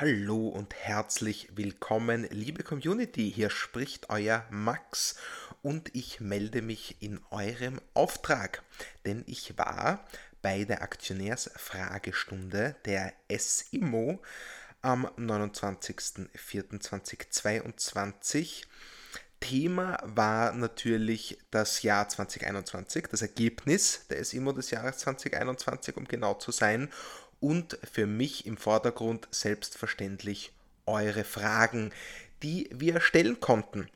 Hallo und herzlich willkommen, liebe Community. Hier spricht euer Max und ich melde mich in eurem Auftrag, denn ich war bei der Aktionärsfragestunde der SIMO am 29.04.2022. Thema war natürlich das Jahr 2021, das Ergebnis der SIMO des Jahres 2021, um genau zu sein und für mich im Vordergrund selbstverständlich eure Fragen, die wir stellen konnten.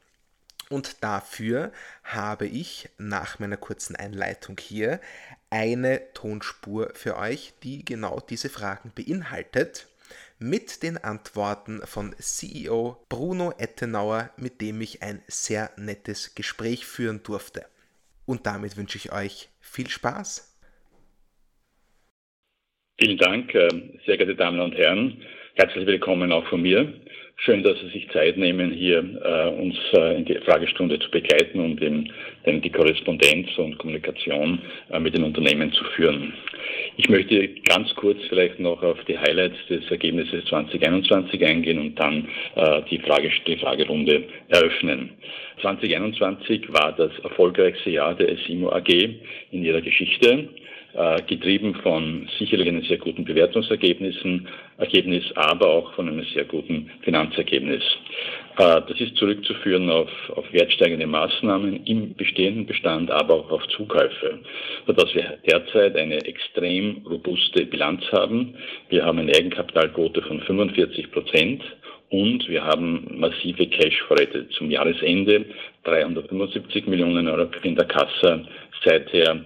Und dafür habe ich nach meiner kurzen Einleitung hier eine Tonspur für euch, die genau diese Fragen beinhaltet, mit den Antworten von CEO Bruno Ettenauer, mit dem ich ein sehr nettes Gespräch führen durfte. Und damit wünsche ich euch viel Spaß Vielen Dank, äh, sehr geehrte Damen und Herren. Herzlich willkommen auch von mir. Schön, dass Sie sich Zeit nehmen, hier äh, uns äh, in die Fragestunde zu begleiten und in, in die Korrespondenz und Kommunikation mit den Unternehmen zu führen. Ich möchte ganz kurz vielleicht noch auf die Highlights des Ergebnisses 2021 eingehen und dann die, Frage, die Fragerunde eröffnen. 2021 war das erfolgreichste Jahr der SIMO AG in ihrer Geschichte. Äh, getrieben von sicherlich einem sehr guten Bewertungsergebnissen, Ergebnis, aber auch von einem sehr guten Finanzergebnis. Äh, das ist zurückzuführen auf, auf wertsteigende Maßnahmen im bestehenden Bestand, aber auch auf Zukäufe, sodass wir derzeit eine extrem robuste Bilanz haben. Wir haben eine Eigenkapitalquote von 45 Prozent und wir haben massive Cash-Vorräte zum Jahresende, 375 Millionen Euro in der Kasse, seither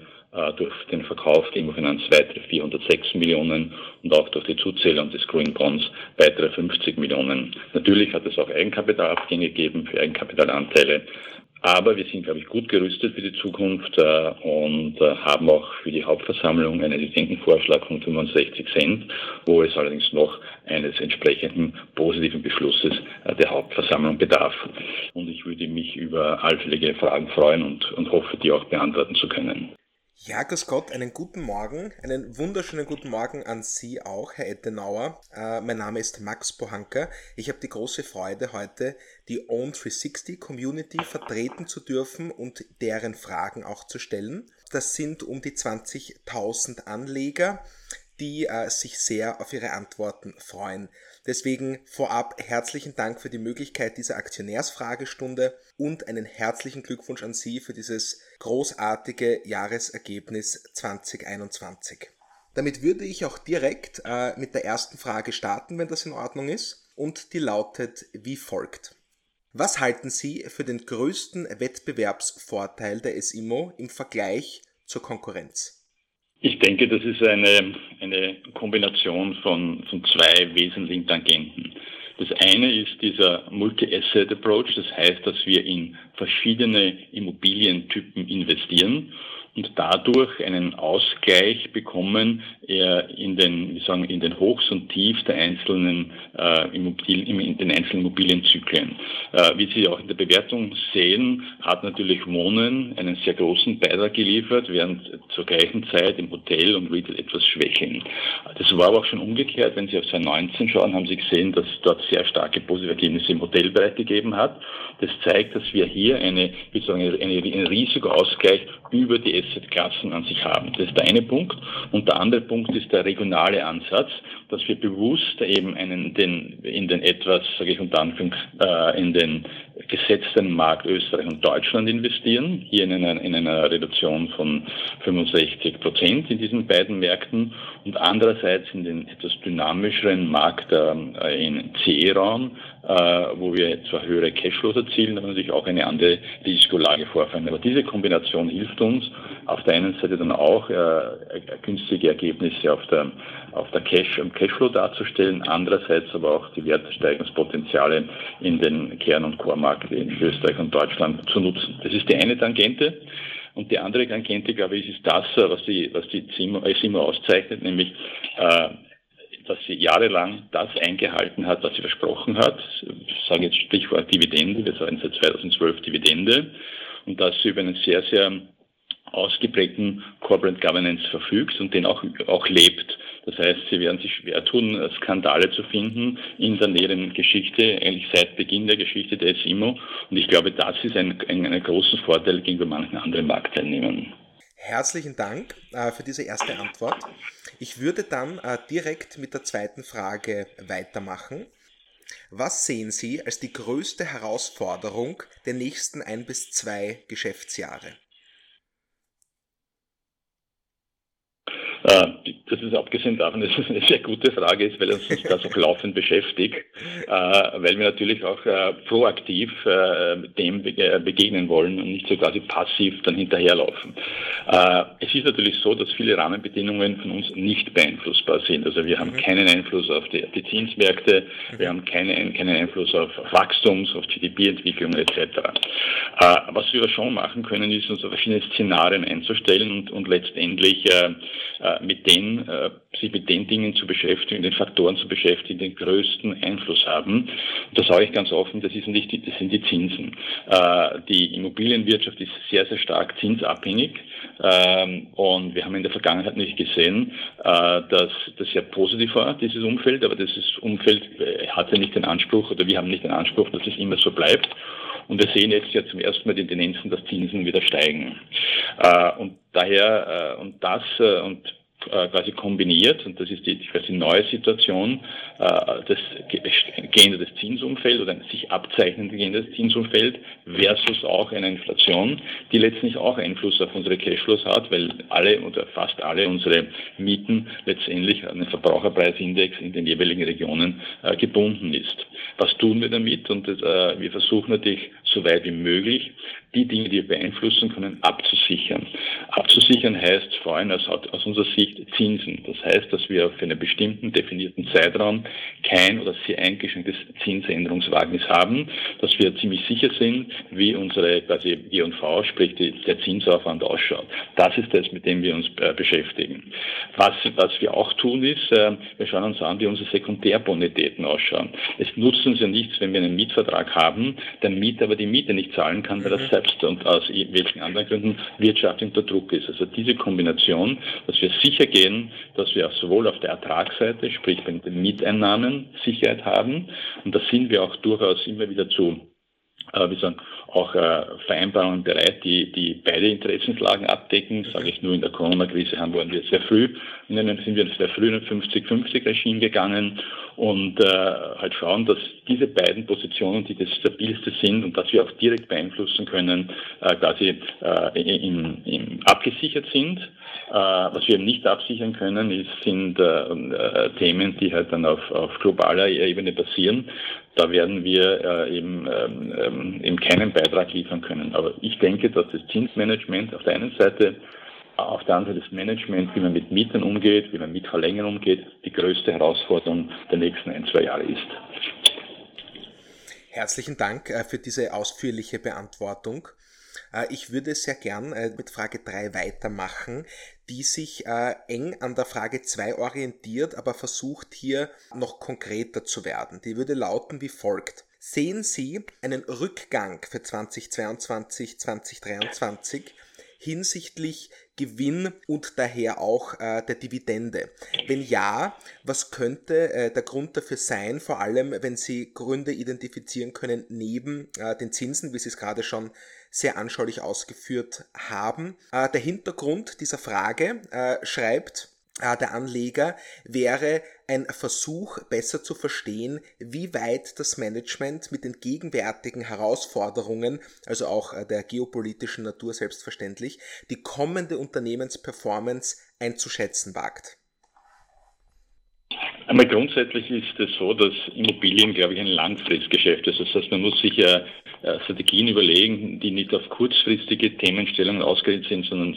durch den Verkauf der Immofinanz weitere 406 Millionen und auch durch die Zuzählung des Green Bonds weitere 50 Millionen. Natürlich hat es auch Eigenkapitalabgänge gegeben für Eigenkapitalanteile. Aber wir sind, glaube ich, gut gerüstet für die Zukunft äh, und äh, haben auch für die Hauptversammlung einen Dividendenvorschlag von 65 Cent, wo es allerdings noch eines entsprechenden positiven Beschlusses äh, der Hauptversammlung bedarf. Und ich würde mich über allfällige Fragen freuen und, und hoffe, die auch beantworten zu können. Ja, grüß Gott, einen guten Morgen, einen wunderschönen guten Morgen an Sie auch, Herr Ettenauer. Äh, mein Name ist Max Pohanka. Ich habe die große Freude, heute die Own 360 Community vertreten zu dürfen und deren Fragen auch zu stellen. Das sind um die 20.000 Anleger, die äh, sich sehr auf Ihre Antworten freuen. Deswegen vorab herzlichen Dank für die Möglichkeit dieser Aktionärsfragestunde und einen herzlichen Glückwunsch an Sie für dieses großartige Jahresergebnis 2021. Damit würde ich auch direkt äh, mit der ersten Frage starten, wenn das in Ordnung ist. Und die lautet wie folgt. Was halten Sie für den größten Wettbewerbsvorteil der SIMO im Vergleich zur Konkurrenz? Ich denke, das ist eine, eine Kombination von, von zwei wesentlichen Tangenten. Das eine ist dieser Multi-Asset-Approach, das heißt, dass wir in verschiedene Immobilientypen investieren und dadurch einen Ausgleich bekommen äh, in den, wie sagen, in den Hochs und Tiefs der einzelnen, äh, Immobilien, in den einzelnen Immobilienzyklen. Äh, wie Sie auch in der Bewertung sehen, hat natürlich Wohnen einen sehr großen Beitrag geliefert, während zur gleichen Zeit im Hotel und Retail etwas schwächeln. Das war aber auch schon umgekehrt. Wenn Sie auf 2019 schauen, haben Sie gesehen, dass es dort sehr starke positive Ergebnisse im Hotelbereich gegeben hat. Das zeigt, dass wir hier eine, wie sagen, eine, einen Risikoausgleich über die Assetklassen an sich haben. Das ist der eine Punkt. Und der andere Punkt ist der regionale Ansatz, dass wir bewusst eben einen, den, in den etwas, sage ich unter Anführung, äh, in den gesetzten Markt Österreich und Deutschland investieren, hier in einer, in einer Reduktion von 65 Prozent in diesen beiden Märkten und andererseits in den etwas dynamischeren Markt äh, in CE-Raum, äh, wo wir zwar höhere Cashflows erzielen, aber natürlich auch eine andere Risikolage vorfinden. Aber diese Kombination hilft uns, auf der einen Seite dann auch äh, günstige Ergebnisse auf der, auf der Cash, im Cashflow darzustellen, andererseits aber auch die Wertsteigerungspotenziale in den Kern- und Core-Markt in Österreich und Deutschland zu nutzen. Das ist die eine Tangente. Und die andere Tangente, glaube ich, ist das, was die, was die SIMO, SIMO auszeichnet, nämlich äh, dass sie jahrelang das eingehalten hat, was sie versprochen hat. Ich sage jetzt Stichwort Dividende, wir sagen seit 2012 Dividende, und dass sie über einen sehr, sehr ausgeprägten Corporate Governance verfügt und den auch, auch lebt. Das heißt, sie werden sich schwer tun, Skandale zu finden in der näheren Geschichte, eigentlich seit Beginn der Geschichte der SIMO. Und ich glaube, das ist ein, ein, ein großer Vorteil gegenüber manchen anderen Marktteilnehmern. Herzlichen Dank äh, für diese erste Antwort. Ich würde dann äh, direkt mit der zweiten Frage weitermachen. Was sehen Sie als die größte Herausforderung der nächsten ein bis zwei Geschäftsjahre? Äh, das ist abgesehen davon, dass es eine sehr gute Frage ist, weil es uns das auch laufend beschäftigt, äh, weil wir natürlich auch äh, proaktiv dem begegnen wollen und nicht so quasi passiv dann hinterherlaufen. Es ist natürlich so, dass viele Rahmenbedingungen von uns nicht beeinflussbar sind. Also wir haben mhm. keinen Einfluss auf die, die Zinsmärkte, mhm. wir haben keinen, keinen Einfluss auf Wachstums, auf GDP-Entwicklung etc. Was wir aber schon machen können, ist uns auf verschiedene Szenarien einzustellen und, und letztendlich mit den, äh, sich mit den Dingen zu beschäftigen, den Faktoren zu beschäftigen, den größten Einfluss haben. Und das sage ich ganz offen, das, ist nicht, das sind die Zinsen. Äh, die Immobilienwirtschaft ist sehr, sehr stark zinsabhängig. Ähm, und wir haben in der Vergangenheit nicht gesehen, äh, dass das sehr positiv war, dieses Umfeld, aber dieses Umfeld äh, hatte nicht den Anspruch oder wir haben nicht den Anspruch, dass es immer so bleibt. Und wir sehen jetzt ja zum ersten Mal die Tendenzen, dass Zinsen wieder steigen. Äh, und daher, äh, und das, äh, und äh, quasi kombiniert, und das ist die quasi neue Situation, äh, das gehende des Zinsumfeld oder ein sich abzeichnende gehendes Zinsumfeld versus auch eine Inflation, die letztlich auch Einfluss auf unsere Cashflows hat, weil alle oder fast alle unsere Mieten letztendlich an den Verbraucherpreisindex in den jeweiligen Regionen äh, gebunden ist. Was tun wir damit? Und wir versuchen natürlich so weit wie möglich die Dinge, die wir beeinflussen können, abzusichern. Abzusichern heißt vor allem aus, aus unserer Sicht Zinsen. Das heißt, dass wir für einen bestimmten definierten Zeitraum kein oder sehr eingeschränktes Zinsänderungswagnis haben, dass wir ziemlich sicher sind, wie unsere quasi G&V, sprich die, der Zinsaufwand ausschaut. Das ist das, mit dem wir uns äh, beschäftigen. Was, was wir auch tun ist, äh, wir schauen uns an, wie unsere Sekundärbonitäten ausschauen. Es nutzt uns ja nichts, wenn wir einen Mietvertrag haben, der Mieter aber die Miete nicht zahlen kann, weil er mhm. selbst und aus welchen anderen Gründen wirtschaftlich unter Druck ist. Also diese Kombination, dass wir sicher gehen, dass wir sowohl auf der Ertragsseite, sprich bei den Mieteinnahmen Sicherheit haben, und da sind wir auch durchaus immer wieder zu äh, wie sagen, auch äh, Vereinbarungen bereit, die, die beide Interessenslagen abdecken. Sage ich nur, in der Corona-Krise haben wir sehr früh, in einem sind wir sehr früh in ein 50-50-Regime gegangen und äh, halt schauen, dass diese beiden Positionen, die das stabilste sind und dass wir auch direkt beeinflussen können, äh, quasi äh, im, im abgesichert sind. Äh, was wir nicht absichern können, ist, sind äh, äh, Themen, die halt dann auf, auf globaler Ebene passieren. Da werden wir äh, eben, ähm, ähm, eben keinen Beitrag liefern können. Aber ich denke, dass das Zinsmanagement auf der einen Seite, auf der anderen Seite das Management, wie man mit Mietern umgeht, wie man mit Verlängern umgeht, die größte Herausforderung der nächsten ein, zwei Jahre ist. Herzlichen Dank für diese ausführliche Beantwortung. Äh, ich würde sehr gern äh, mit Frage 3 weitermachen, die sich äh, eng an der Frage 2 orientiert, aber versucht hier noch konkreter zu werden. Die würde lauten wie folgt. Sehen Sie einen Rückgang für 2022, 2023 hinsichtlich Gewinn und daher auch äh, der Dividende? Wenn ja, was könnte äh, der Grund dafür sein, vor allem wenn Sie Gründe identifizieren können neben äh, den Zinsen, wie Sie es gerade schon sehr anschaulich ausgeführt haben. Äh, der Hintergrund dieser Frage äh, schreibt der Anleger wäre ein Versuch, besser zu verstehen, wie weit das Management mit den gegenwärtigen Herausforderungen, also auch der geopolitischen Natur selbstverständlich, die kommende Unternehmensperformance einzuschätzen wagt. Einmal grundsätzlich ist es so, dass Immobilien, glaube ich, ein Langfristgeschäft ist. Das heißt, man muss sich ja äh, Strategien überlegen, die nicht auf kurzfristige Themenstellungen ausgerichtet sind, sondern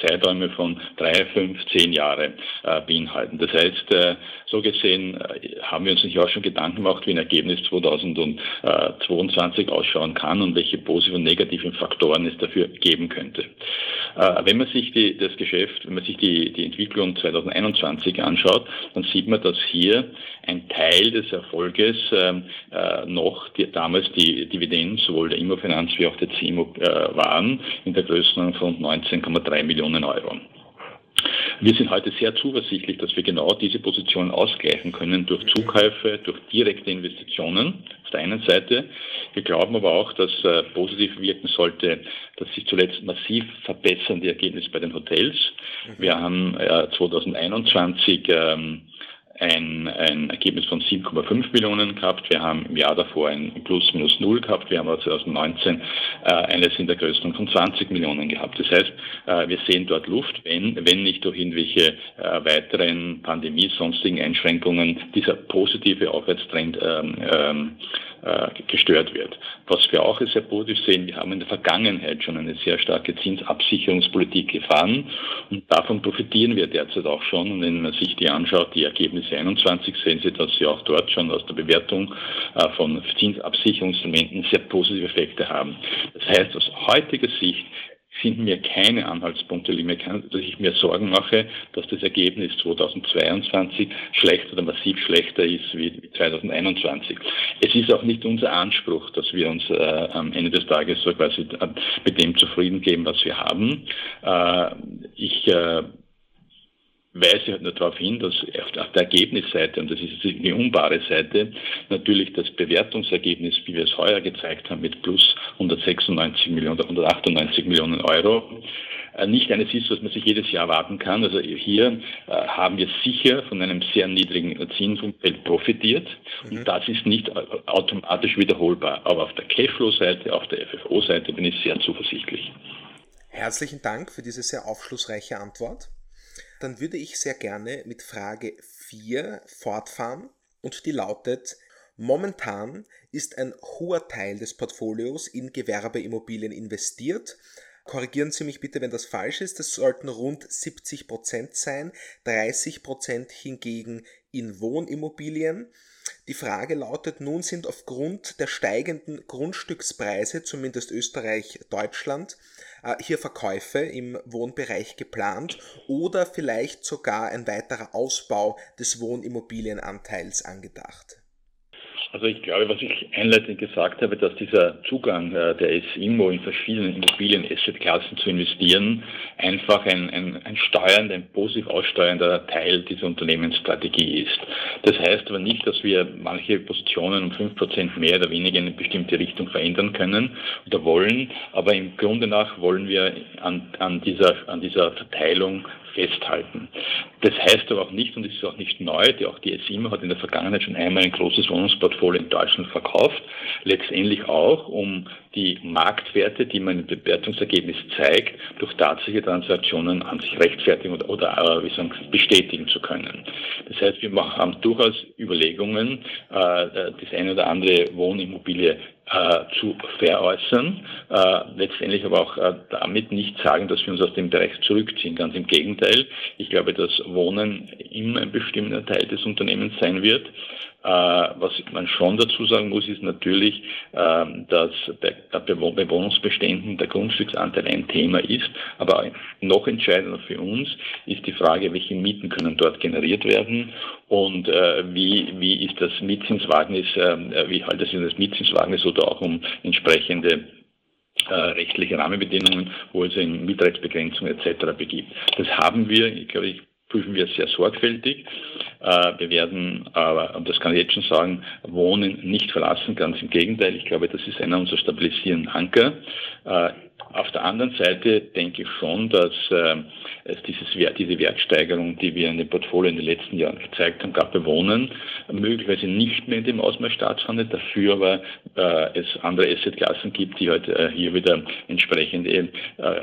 Zeiträume von drei, fünf, zehn Jahre äh, beinhalten. Das heißt, äh, so gesehen haben wir uns nicht auch schon Gedanken gemacht, wie ein Ergebnis 2022 ausschauen kann und welche positiven und negativen Faktoren es dafür geben könnte. Wenn man sich die, das Geschäft, wenn man sich die, die Entwicklung 2021 anschaut, dann sieht man, dass hier ein Teil des Erfolges ähm, äh, noch die, damals die Dividenden sowohl der Immofinanz wie auch der CIMO äh, waren in der Größenordnung von 19,3 Millionen Euro. Wir sind heute sehr zuversichtlich, dass wir genau diese Position ausgleichen können durch Zukäufe, durch direkte Investitionen auf der einen Seite. Wir glauben aber auch, dass äh, positiv wirken sollte, dass sich zuletzt massiv verbessern die Ergebnisse bei den Hotels. Wir haben äh, 2021 ähm, ein, ein Ergebnis von 7,5 Millionen gehabt. Wir haben im Jahr davor ein Plus minus Null gehabt. Wir haben aber 2019 äh, eines in der Größenordnung von 20 Millionen gehabt. Das heißt, äh, wir sehen dort Luft, wenn, wenn nicht durch irgendwelche äh, weiteren Pandemie, sonstigen Einschränkungen dieser positive Aufwärtstrend ähm, ähm, äh, gestört wird. Was wir auch sehr positiv sehen, wir haben in der Vergangenheit schon eine sehr starke Zinsabsicherungspolitik gefahren und davon profitieren wir derzeit auch schon. Und wenn man sich die anschaut, die Ergebnisse 21, sehen Sie, dass sie auch dort schon aus der Bewertung äh, von Zinsabsicherungsinstrumenten sehr positive Effekte haben. Das heißt, aus heutiger Sicht finden mir keine Anhaltspunkte, dass ich mir Sorgen mache, dass das Ergebnis 2022 schlechter oder massiv schlechter ist wie 2021. Es ist auch nicht unser Anspruch, dass wir uns äh, am Ende des Tages so quasi äh, mit dem zufrieden geben, was wir haben. Äh, ich äh, weise halt nur darauf hin, dass auf der Ergebnisseite, und das ist die unbare Seite, natürlich das Bewertungsergebnis, wie wir es heuer gezeigt haben, mit plus 196 Millionen oder 198 Millionen Euro, äh, nicht eines ist, was man sich jedes Jahr erwarten kann. Also hier äh, haben wir sicher von einem sehr niedrigen Zinsumfeld profitiert mhm. und das ist nicht automatisch wiederholbar. Aber auf der Cashflow-Seite, auf der FFO-Seite bin ich sehr zuversichtlich. Herzlichen Dank für diese sehr aufschlussreiche Antwort dann würde ich sehr gerne mit Frage 4 fortfahren und die lautet, momentan ist ein hoher Teil des Portfolios in Gewerbeimmobilien investiert. Korrigieren Sie mich bitte, wenn das falsch ist. Das sollten rund 70% sein, 30% hingegen in Wohnimmobilien. Die Frage lautet nun, sind aufgrund der steigenden Grundstückspreise, zumindest Österreich, Deutschland, hier Verkäufe im Wohnbereich geplant oder vielleicht sogar ein weiterer Ausbau des Wohnimmobilienanteils angedacht? Also ich glaube, was ich einleitend gesagt habe, dass dieser Zugang äh, der SIMO in verschiedenen Immobilien-Asset-Klassen zu investieren einfach ein, ein, ein steuernder, ein positiv aussteuernder Teil dieser Unternehmensstrategie ist. Das heißt aber nicht, dass wir manche Positionen um fünf Prozent mehr oder weniger in eine bestimmte Richtung verändern können oder wollen, aber im Grunde nach wollen wir an, an, dieser, an dieser Verteilung festhalten. Das heißt aber auch nicht, und es ist auch nicht neu, die, auch die SIMA hat in der Vergangenheit schon einmal ein großes Wohnungsportfolio in Deutschland verkauft, letztendlich auch, um die Marktwerte, die man im Bewertungsergebnis zeigt, durch tatsächliche Transaktionen an sich rechtfertigen oder, oder äh, wie sagen, bestätigen zu können. Das heißt, wir haben durchaus Überlegungen, äh, das eine oder andere Wohnimmobilie äh, zu veräußern, äh, letztendlich aber auch äh, damit nicht sagen, dass wir uns aus dem Bereich zurückziehen. Ganz im Gegenteil. Ich glaube, dass Wohnen immer ein bestimmter Teil des Unternehmens sein wird. Äh, was man schon dazu sagen muss, ist natürlich, ähm, dass bei, bei Wohnungsbeständen der Grundstücksanteil ein Thema ist. Aber noch entscheidender für uns ist die Frage, welche Mieten können dort generiert werden und äh, wie, wie ist das Mietzinswagnis, äh, wie haltet sich das Mietzinswagnis oder auch um entsprechende äh, rechtliche Rahmenbedingungen, wo es in Mietrechtsbegrenzung etc. begibt. Das haben wir, ich glaube, ich prüfen wir sehr sorgfältig. Äh, wir werden aber, und das kann ich jetzt schon sagen, Wohnen nicht verlassen, ganz im Gegenteil. Ich glaube, das ist einer unserer stabilisierenden Anker. Auf der anderen Seite denke ich schon, dass äh, es dieses, diese Wertsteigerung, die wir in dem Portfolio in den letzten Jahren gezeigt haben, gerade bei Wohnen, möglicherweise nicht mehr in dem Ausmaß stattfindet, dafür aber äh, es andere Assetklassen gibt, die halt äh, hier wieder entsprechende äh,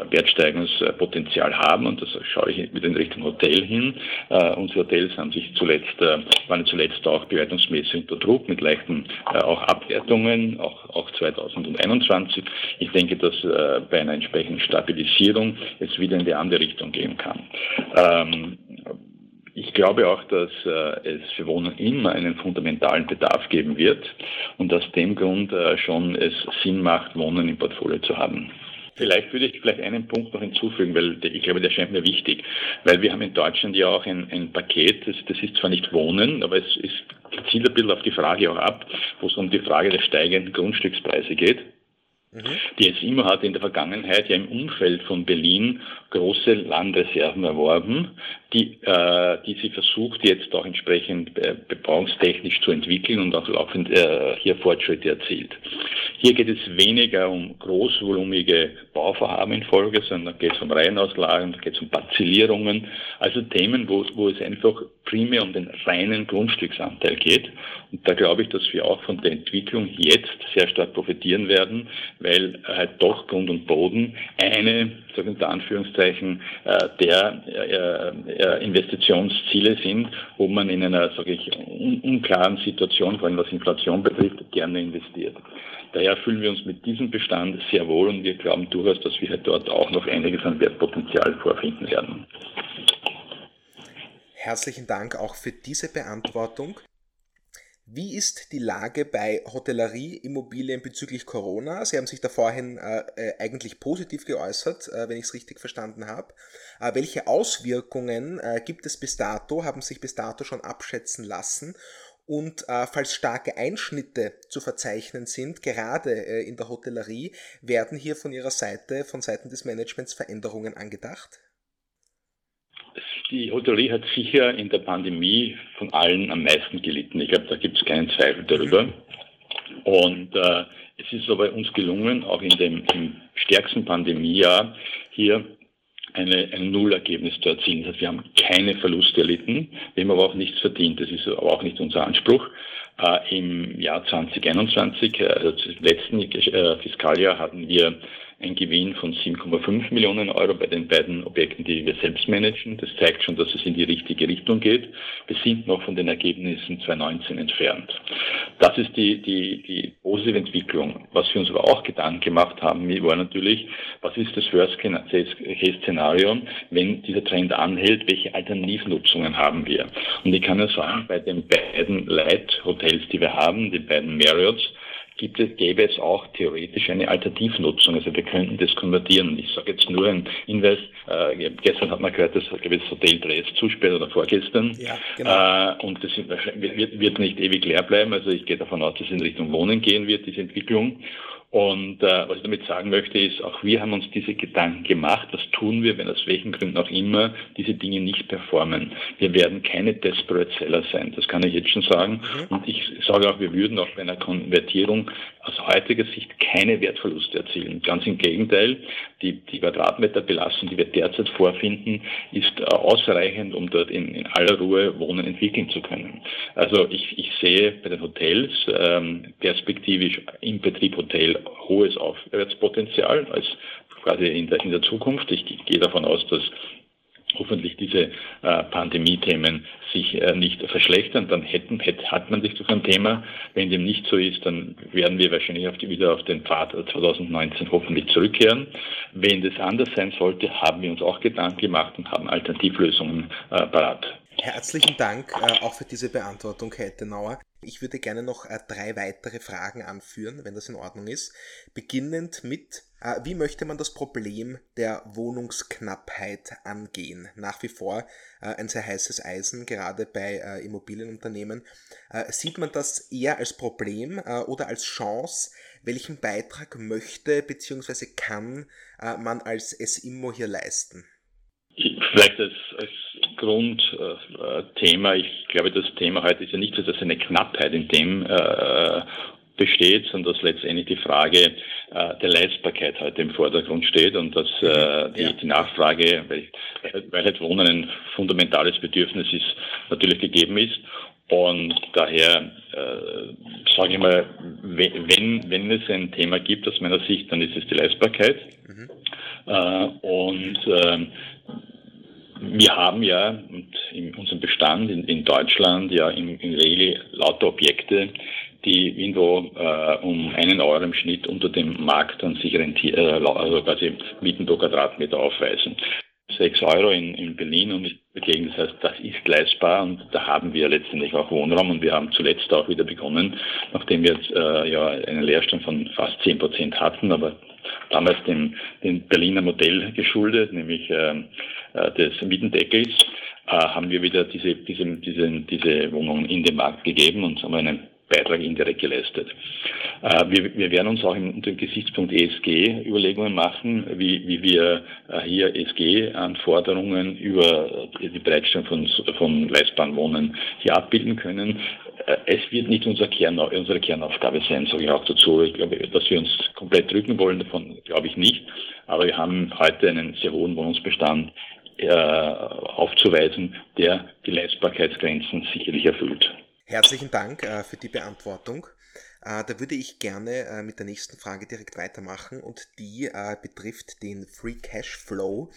Wertsteigerungspotenzial haben und das schaue ich mit in Richtung Hotel hin. Äh, unsere Hotels haben sich zuletzt, äh, waren zuletzt auch bewertungsmäßig unter Druck mit leichten äh, auch Abwertungen, auch, auch 2021. Ich denke, dass äh, bei einer entsprechenden Stabilisierung es wieder in die andere Richtung gehen kann. Ähm, ich glaube auch, dass äh, es für Wohnen immer einen fundamentalen Bedarf geben wird und aus dem Grund äh, schon es Sinn macht, Wohnen im Portfolio zu haben. Vielleicht würde ich vielleicht einen Punkt noch hinzufügen, weil ich glaube, der scheint mir wichtig. Weil wir haben in Deutschland ja auch ein, ein Paket, das, das ist zwar nicht Wohnen, aber es, es zielt ein bisschen auf die Frage auch ab, wo es um die Frage der steigenden Grundstückspreise geht. Mhm. Die SIMO hat in der Vergangenheit ja im Umfeld von Berlin große Landreserven erworben, die, äh, die sie versucht jetzt auch entsprechend äh, bebauungstechnisch zu entwickeln und auch laufend äh, hier Fortschritte erzielt. Hier geht es weniger um großvolumige Bauvorhaben in Folge, sondern geht es um Reihenauslagen, geht es um Parzellierungen, also Themen, wo, wo es einfach primär um den reinen Grundstücksanteil geht. Und da glaube ich, dass wir auch von der Entwicklung jetzt sehr stark profitieren werden, weil halt doch Grund und Boden eine, sage unter Anführungszeichen, äh, der äh, äh, Investitionsziele sind, wo man in einer, sage ich, un unklaren Situation, vor allem was Inflation betrifft, gerne investiert. Daher fühlen wir uns mit diesem Bestand sehr wohl und wir glauben durchaus, dass wir halt dort auch noch einiges an Wertpotenzial vorfinden werden. Herzlichen Dank auch für diese Beantwortung. Wie ist die Lage bei Hotellerie-Immobilien bezüglich Corona? Sie haben sich da vorhin äh, äh eigentlich positiv geäußert, äh, wenn ich es richtig verstanden habe. Äh, welche Auswirkungen äh, gibt es bis dato, haben sich bis dato schon abschätzen lassen? Und äh, falls starke Einschnitte zu verzeichnen sind, gerade in der Hotellerie, werden hier von Ihrer Seite, von Seiten des Managements Veränderungen angedacht? Die Hotellerie hat sicher in der Pandemie von allen am meisten gelitten. Ich glaube, da gibt es keinen Zweifel darüber. Und äh, es ist aber uns gelungen, auch in dem im stärksten Pandemiejahr hier eine, ein Nullergebnis zu erzielen. Das heißt, wir haben keine Verluste erlitten, wir haben aber auch nichts verdient. Das ist aber auch nicht unser Anspruch. Äh, Im Jahr 2021, äh, also im letzten äh, Fiskaljahr, hatten wir ein Gewinn von 7,5 Millionen Euro bei den beiden Objekten, die wir selbst managen. Das zeigt schon, dass es in die richtige Richtung geht. Wir sind noch von den Ergebnissen 2019 entfernt. Das ist die, die, die positive Entwicklung. Was wir uns aber auch Gedanken gemacht haben, war natürlich, was ist das Worst-Case-Szenario, wenn dieser Trend anhält, welche Alternativnutzungen haben wir? Und ich kann ja sagen, bei den beiden Light-Hotels, die wir haben, den beiden Marriotts, gibt es, gäbe es auch theoretisch eine Alternativnutzung. Also wir könnten das konvertieren. Ich sage jetzt nur ein Hinweis, äh, gestern hat man gehört, dass das Hotel Dres zusperrt oder vorgestern. Ja, genau. Äh, und das wird, wird nicht ewig leer bleiben. Also ich gehe davon aus, dass es in Richtung Wohnen gehen wird, diese Entwicklung. Und äh, was ich damit sagen möchte, ist, auch wir haben uns diese Gedanken gemacht. Was tun wir, wenn aus welchen Gründen auch immer diese Dinge nicht performen? Wir werden keine Desperate Seller sein. Das kann ich jetzt schon sagen. Mhm. Und ich sage auch, wir würden auch bei einer Konvertierung aus heutiger Sicht keine Wertverluste erzielen. Ganz im Gegenteil, die, die Quadratmeterbelastung, die wir derzeit vorfinden, ist äh, ausreichend, um dort in, in, aller Ruhe Wohnen entwickeln zu können. Also ich, ich sehe bei den Hotels ähm, perspektivisch im Betrieb Hotel hohes Aufwärtspotenzial als quasi in der, in der Zukunft. Ich gehe davon aus, dass hoffentlich diese äh, Pandemie-Themen sich äh, nicht verschlechtern, dann hätten, hätte, hat man sich durch ein Thema. Wenn dem nicht so ist, dann werden wir wahrscheinlich auf die, wieder auf den Pfad 2019 hoffentlich zurückkehren. Wenn das anders sein sollte, haben wir uns auch Gedanken gemacht und haben Alternativlösungen äh, parat. Herzlichen Dank äh, auch für diese Beantwortung, Herr Ettenauer. Ich würde gerne noch äh, drei weitere Fragen anführen, wenn das in Ordnung ist. Beginnend mit, äh, wie möchte man das Problem der Wohnungsknappheit angehen? Nach wie vor äh, ein sehr heißes Eisen, gerade bei äh, Immobilienunternehmen. Äh, sieht man das eher als Problem oder als Chance? Welchen Beitrag möchte bzw. kann man als SIMO hier leisten? Vielleicht als, als Grundthema, ich glaube, das Thema heute ist ja nicht so, dass eine Knappheit in dem äh, besteht, sondern dass letztendlich die Frage äh, der Leistbarkeit heute im Vordergrund steht und dass äh, die, ja. die Nachfrage, weil, weil halt Wohnen ein fundamentales Bedürfnis ist, natürlich gegeben ist. Und daher äh, sage ich mal, wenn, wenn es ein Thema gibt aus meiner Sicht, dann ist es die Leistbarkeit. Mhm. Äh, und äh, wir haben ja in unserem Bestand in, in Deutschland ja in, in Regel lauter Objekte, die irgendwo äh, um einen Euro im Schnitt unter dem Markt an sich rentieren, äh, also quasi Mieten pro Quadratmeter aufweisen. Das 6 Euro in, in Berlin und dagegen. Das heißt, das ist leistbar und da haben wir letztendlich auch Wohnraum und wir haben zuletzt auch wieder begonnen, nachdem wir jetzt äh, ja einen Leerstand von fast 10 Prozent hatten, aber damals dem, dem Berliner Modell geschuldet, nämlich äh, äh des Mietendeckels, äh, haben wir wieder diese, diese, diese, diese Wohnungen in den Markt gegeben und haben einen Beitrag indirekt geleistet. Äh, wir, wir werden uns auch unter dem Gesichtspunkt ESG Überlegungen machen, wie, wie wir äh, hier ESG-Anforderungen über die Bereitstellung von, von leistbaren Wohnen hier abbilden können. Äh, es wird nicht unser Kern, unsere Kernaufgabe sein, sage ich auch dazu. Ich glaube, dass wir uns komplett drücken wollen, davon glaube ich nicht. Aber wir haben heute einen sehr hohen Wohnungsbestand aufzuweisen, der die Leistbarkeitsgrenzen sicherlich erfüllt. Herzlichen Dank äh, für die Beantwortung. Äh, da würde ich gerne äh, mit der nächsten Frage direkt weitermachen und die äh, betrifft den Free Cash Flow,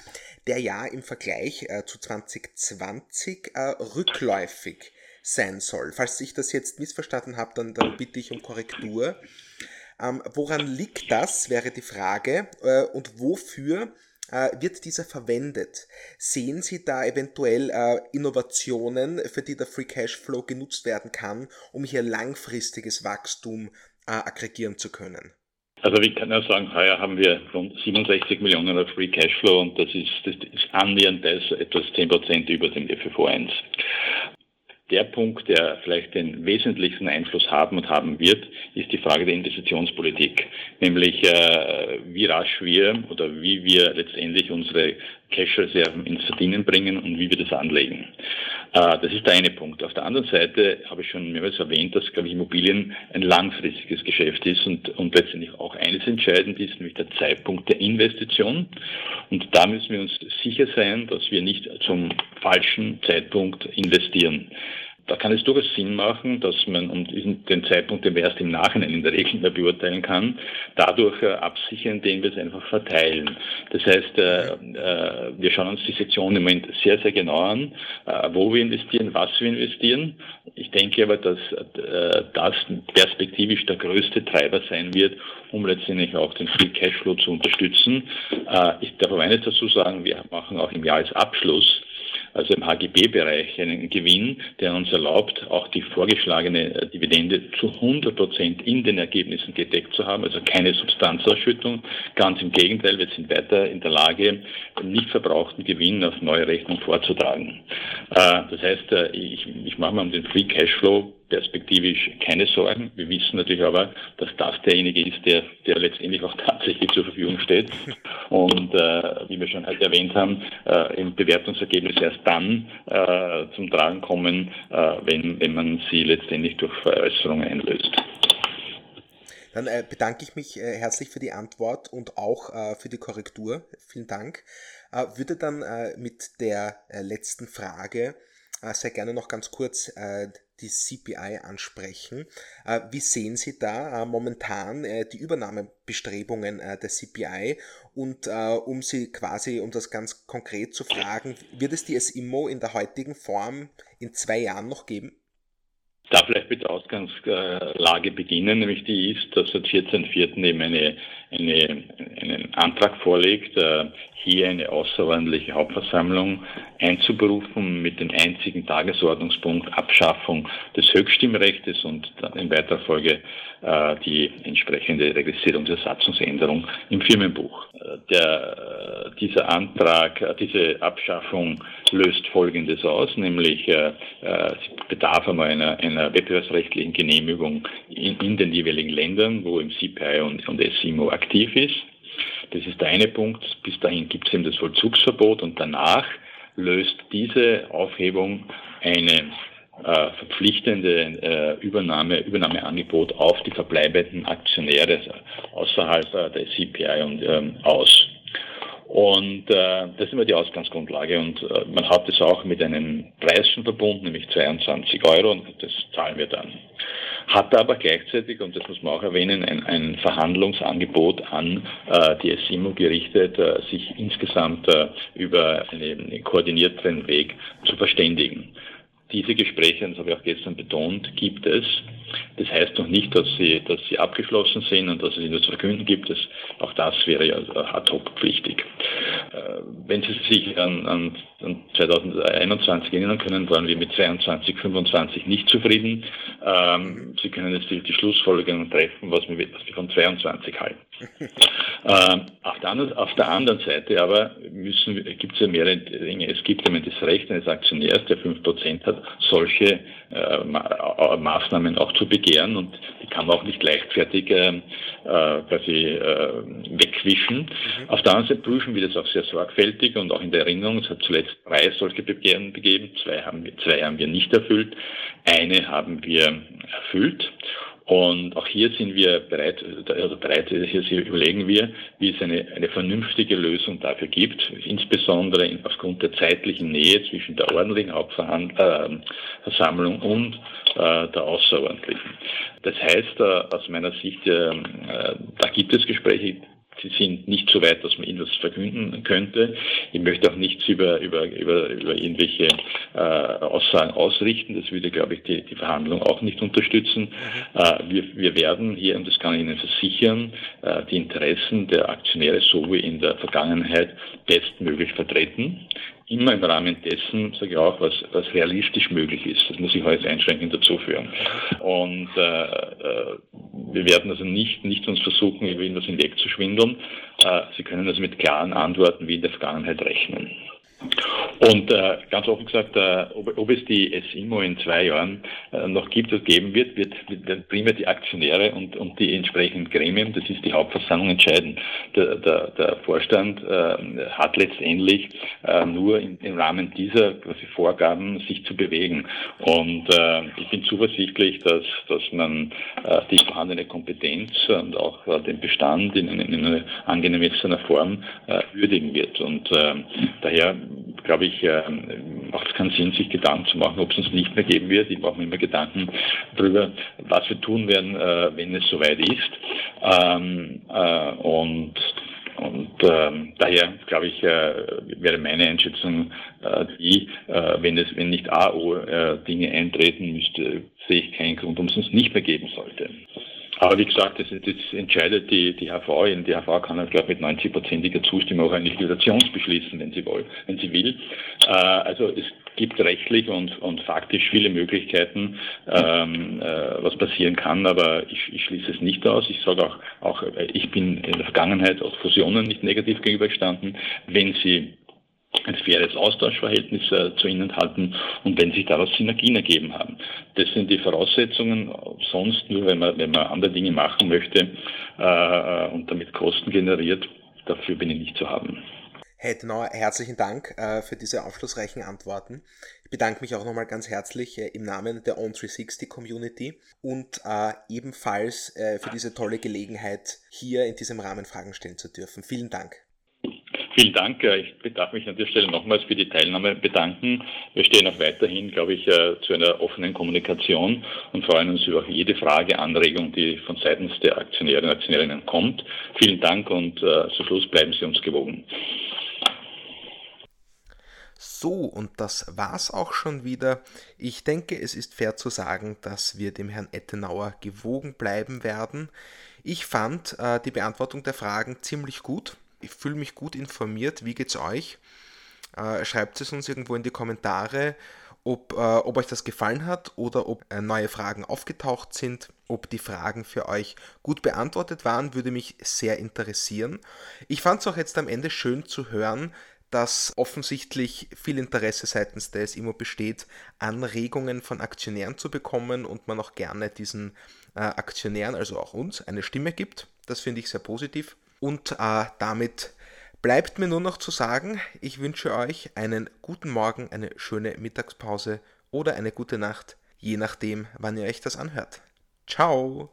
der ja im Vergleich äh, zu 2020 äh, rückläufig sein soll. Falls ich das jetzt missverstanden habe, dann, dann bitte ich um Korrektur. Ähm, woran liegt das, wäre die Frage, und wofür wird dieser verwendet? Sehen Sie da eventuell äh, Innovationen, für die der Free Cash Flow genutzt werden kann, um hier langfristiges Wachstum äh, aggregieren zu können? Also ich kann ja sagen, heuer haben wir rund 67 Millionen auf Free Cashflow und das ist, das ist annähernd das, etwas 10 Prozent über dem FFO 1 der Punkt, der vielleicht den wesentlichsten Einfluss haben und haben wird, ist die Frage der Investitionspolitik. Nämlich, äh, wie rasch wir oder wie wir letztendlich unsere Cash-Reserven ins Verdienen bringen und wie wir das anlegen. Äh, das ist der eine Punkt. Auf der anderen Seite habe ich schon mehrmals erwähnt, dass, glaube ich, Immobilien ein langfristiges Geschäft ist und, und letztendlich auch eines entscheidend ist, nämlich der Zeitpunkt der Investition. Und da müssen wir uns sicher sein, dass wir nicht zum falschen Zeitpunkt investieren. Da kann es durchaus Sinn machen, dass man um den Zeitpunkt, den man erst im Nachhinein in der Regel mehr beurteilen kann, dadurch äh, absichern, indem wir es einfach verteilen. Das heißt, äh, äh, wir schauen uns die Sektion im Moment sehr, sehr genau an, wo wir investieren, was wir investieren. Ich denke aber, dass das perspektivisch der größte Treiber sein wird, um letztendlich auch den Free Cashflow zu unterstützen. Ich darf aber eines dazu sagen, wir machen auch im Jahresabschluss also im HGB-Bereich, einen Gewinn, der uns erlaubt, auch die vorgeschlagene äh, Dividende zu 100 Prozent in den Ergebnissen gedeckt zu haben, also keine Substanzausschüttung. Ganz im Gegenteil, wir sind weiter in der Lage, nicht verbrauchten Gewinn auf neue Rechnung vorzutragen. Äh, das heißt, äh, ich, ich mache mir um den Free Cashflow perspektivisch keine Sorgen. Wir wissen natürlich aber, dass das derjenige ist, der, der letztendlich auch tatsächlich zur Verfügung steht. Und äh, wie wir schon heute erwähnt haben, äh, im Bewertungsergebnis erst dann äh, zum Tragen kommen, äh, wenn, wenn man sie letztendlich durch Veräußerungen einlöst. Dann äh, bedanke ich mich äh, herzlich für die Antwort und auch für die Korrektur. Vielen Dank. Würde dann mit der letzten Frage sehr gerne noch ganz kurz die CPI ansprechen. Äh, wie sehen Sie da äh, momentan äh, die Übernahmebestrebungen der CPI? Und um Sie quasi, um das ganz konkret zu fragen, wird es die SIMO in der heutigen Form in zwei Jahren noch geben? Da vielleicht mit der Ausgangslage beginnen, nämlich die ist, dass seit 14.04. eben eine, eine, einen Antrag vorlegt, äh, hier eine außerordentliche Hauptversammlung einzuberufen mit dem einzigen Tagesordnungspunkt Abschaffung des Höchststimmrechts und dann in weiterer Folge äh, die entsprechende Registrierung der Satzungsänderung im Firmenbuch. Äh, der, dieser Antrag, diese Abschaffung löst Folgendes aus, nämlich äh, sie bedarf einmal einer, einer wettbewerbsrechtlichen Genehmigung in, in, den jeweiligen Ländern, wo im CPI und, und SIMO aktiv ist. Das ist der eine Punkt. Bis dahin gibt es eben das Vollzugsverbot und danach löst diese Aufhebung eine äh, verpflichtende äh, Übernahme, Übernahmeangebot auf die verbleibenden Aktionäre also außerhalb äh, der CPI und, ähm, aus. Und äh, das ist immer die Ausgangsgrundlage. Und äh, man hat es auch mit einem Preis schon verbunden, nämlich 22 Euro, und das zahlen wir dann. Hat aber gleichzeitig, und das muss man auch erwähnen, ein, ein Verhandlungsangebot an äh, die SIMO gerichtet, äh, sich insgesamt äh, über einen, koordinierteren Weg zu verständigen. Diese Gespräche, das habe ich auch gestern betont, gibt es. Das heißt noch nicht, dass sie, dass sie abgeschlossen sind und dass es ihnen zu verkünden gibt. Das, auch das wäre ja ad hoc pflichtig. Äh, wenn Sie sich an, an, an 2021 erinnern können, waren wir mit 22, 25 nicht zufrieden. Ähm, Sie können jetzt die, die Schlussfolgerungen treffen, was wir, was wir von 22 halten. ähm, auf, der anderen, auf, der anderen, Seite aber gibt es ja mehrere Dinge. Es gibt ja das Recht eines Aktionärs, der 5% hat, solche äh, Maßnahmen auch zu begehren und die kann man auch nicht leichtfertig äh, äh quasi äh, wegwischen. Mhm. Auf der anderen Seite prüfen wir das auch sehr sorgfältig und auch in der Erinnerung, es hat zuletzt drei solche Begehren gegeben, zwei haben wir, zwei haben wir nicht erfüllt, eine haben wir erfüllt. Und auch hier sind wir bereit, also bereit, hier überlegen wir, wie es eine, eine vernünftige Lösung dafür gibt, insbesondere aufgrund der zeitlichen Nähe zwischen der ordentlichen Hauptversammlung äh, und äh, der außerordentlichen. Das heißt, äh, aus meiner Sicht, äh, da gibt es Gespräche, Sie sind nicht so weit, dass man ihnen das verkünden könnte. Ich möchte auch nichts über, über, über, über irgendwelche äh, Aussagen ausrichten. Das würde, glaube ich, die, die Verhandlung auch nicht unterstützen. Mhm. Äh, wir, wir werden hier, und das kann ich Ihnen versichern, äh, die Interessen der Aktionäre so wie in der Vergangenheit bestmöglich vertreten immer im Rahmen dessen, sage ich auch, was, was realistisch möglich ist. Das muss ich heute einschränkend dazu führen. Und äh, äh, wir werden also nicht, nicht uns versuchen, irgendwas hinwegzuschwindeln. Äh, Sie können also mit klaren Antworten wie in der Vergangenheit rechnen. Und äh, ganz offen gesagt, äh, ob, ob, es die SIMO in zwei Jahren äh, noch gibt oder geben wird, wird, wird primär die Aktionäre und, und die entsprechenden Gremien, das ist die Hauptversammlung, entscheiden. Der, der, der Vorstand äh, hat letztendlich äh, nur in, im Rahmen dieser quasi Vorgaben sich zu bewegen. Und äh, ich bin zuversichtlich, dass, dass man die vorhandene Kompetenz und auch den Bestand in, in, in einer angemessener Form würdigen wird. Und daher glaube ich, äh, macht es keinen Sinn, sich Gedanken zu machen, ob es uns nicht mehr geben wird. Ich mache mir immer Gedanken darüber, was wir tun werden, äh, wenn es soweit ist. Ähm, äh, und und ähm, daher, glaube ich, äh, wäre meine Einschätzung äh, die, äh, wenn es, wenn nicht AO äh, Dinge eintreten müsste, sehe ich keinen Grund, warum es uns nicht mehr geben sollte. Aber wie gesagt, das, das entscheidet die, die HV. Die HV kann, glaube ich, mit 90-prozentiger Zustimmung auch eine Liquidation beschließen, wenn sie, will, wenn sie will. Äh, also es gibt rechtlich und, und faktisch viele Möglichkeiten, ähm, äh, was passieren kann, aber ich, ich schließe es nicht aus. Ich sage auch, auch, ich bin in der Vergangenheit auch Fusionen nicht negativ gegenübergestanden, wenn sie ein faires Austauschverhältnis äh, zu ihnen halten und wenn sich daraus Synergien ergeben haben. Das sind die Voraussetzungen. Sonst nur, wenn man, wenn man andere Dinge machen möchte äh, und damit Kosten generiert, dafür bin ich nicht zu haben. Herr Ettenauer, herzlichen Dank äh, für diese aufschlussreichen Antworten. Ich bedanke mich auch nochmal ganz herzlich äh, im Namen der On360 Community und äh, ebenfalls äh, für diese tolle Gelegenheit, hier in diesem Rahmen Fragen stellen zu dürfen. Vielen Dank. Vielen Dank. Ich darf mich an der Stelle nochmals für die Teilnahme bedanken. Wir stehen auch weiterhin, glaube ich, äh, zu einer offenen Kommunikation und freuen uns über jede Frage, Anregung, die von seitens der Aktionäre und Aktionärinnen kommt. Vielen Dank und äh, zum Schluss bleiben Sie uns gewogen. So, und das war's auch schon wieder. Ich denke, es ist fair zu sagen, dass wir dem Herrn Ettenauer gewogen bleiben werden. Ich fand äh, die Beantwortung der Fragen ziemlich gut ich fühle mich gut informiert. Wie geht's euch? Äh, schreibt es uns irgendwo in die Kommentare, ob, äh, ob euch das gefallen hat oder ob äh, neue Fragen aufgetaucht sind. Ob die Fragen für euch gut beantwortet waren, würde mich sehr interessieren. Ich fand es auch jetzt am Ende schön zu hören, dass offensichtlich viel Interesse seitens der SIMO besteht, Anregungen von Aktionären zu bekommen und man auch gerne diesen äh, Aktionären, also auch uns, eine Stimme gibt. Das finde ich sehr positiv. Und äh, damit bleibt mir nur noch zu sagen, ich wünsche euch einen guten Morgen, eine schöne Mittagspause oder eine gute Nacht, je nachdem, wann ihr euch das anhört. Ciao!